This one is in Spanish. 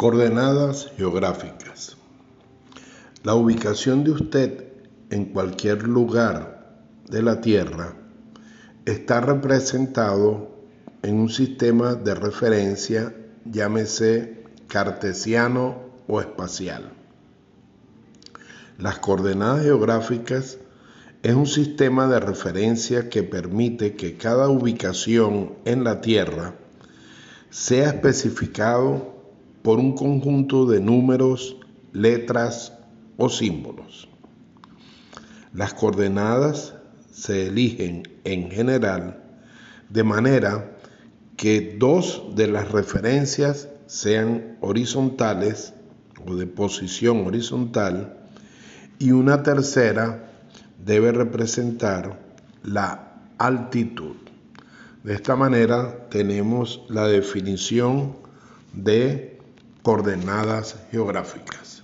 Coordenadas geográficas. La ubicación de usted en cualquier lugar de la Tierra está representado en un sistema de referencia, llámese cartesiano o espacial. Las coordenadas geográficas es un sistema de referencia que permite que cada ubicación en la Tierra sea especificado por un conjunto de números, letras o símbolos. Las coordenadas se eligen en general de manera que dos de las referencias sean horizontales o de posición horizontal y una tercera debe representar la altitud. De esta manera tenemos la definición de coordenadas geográficas.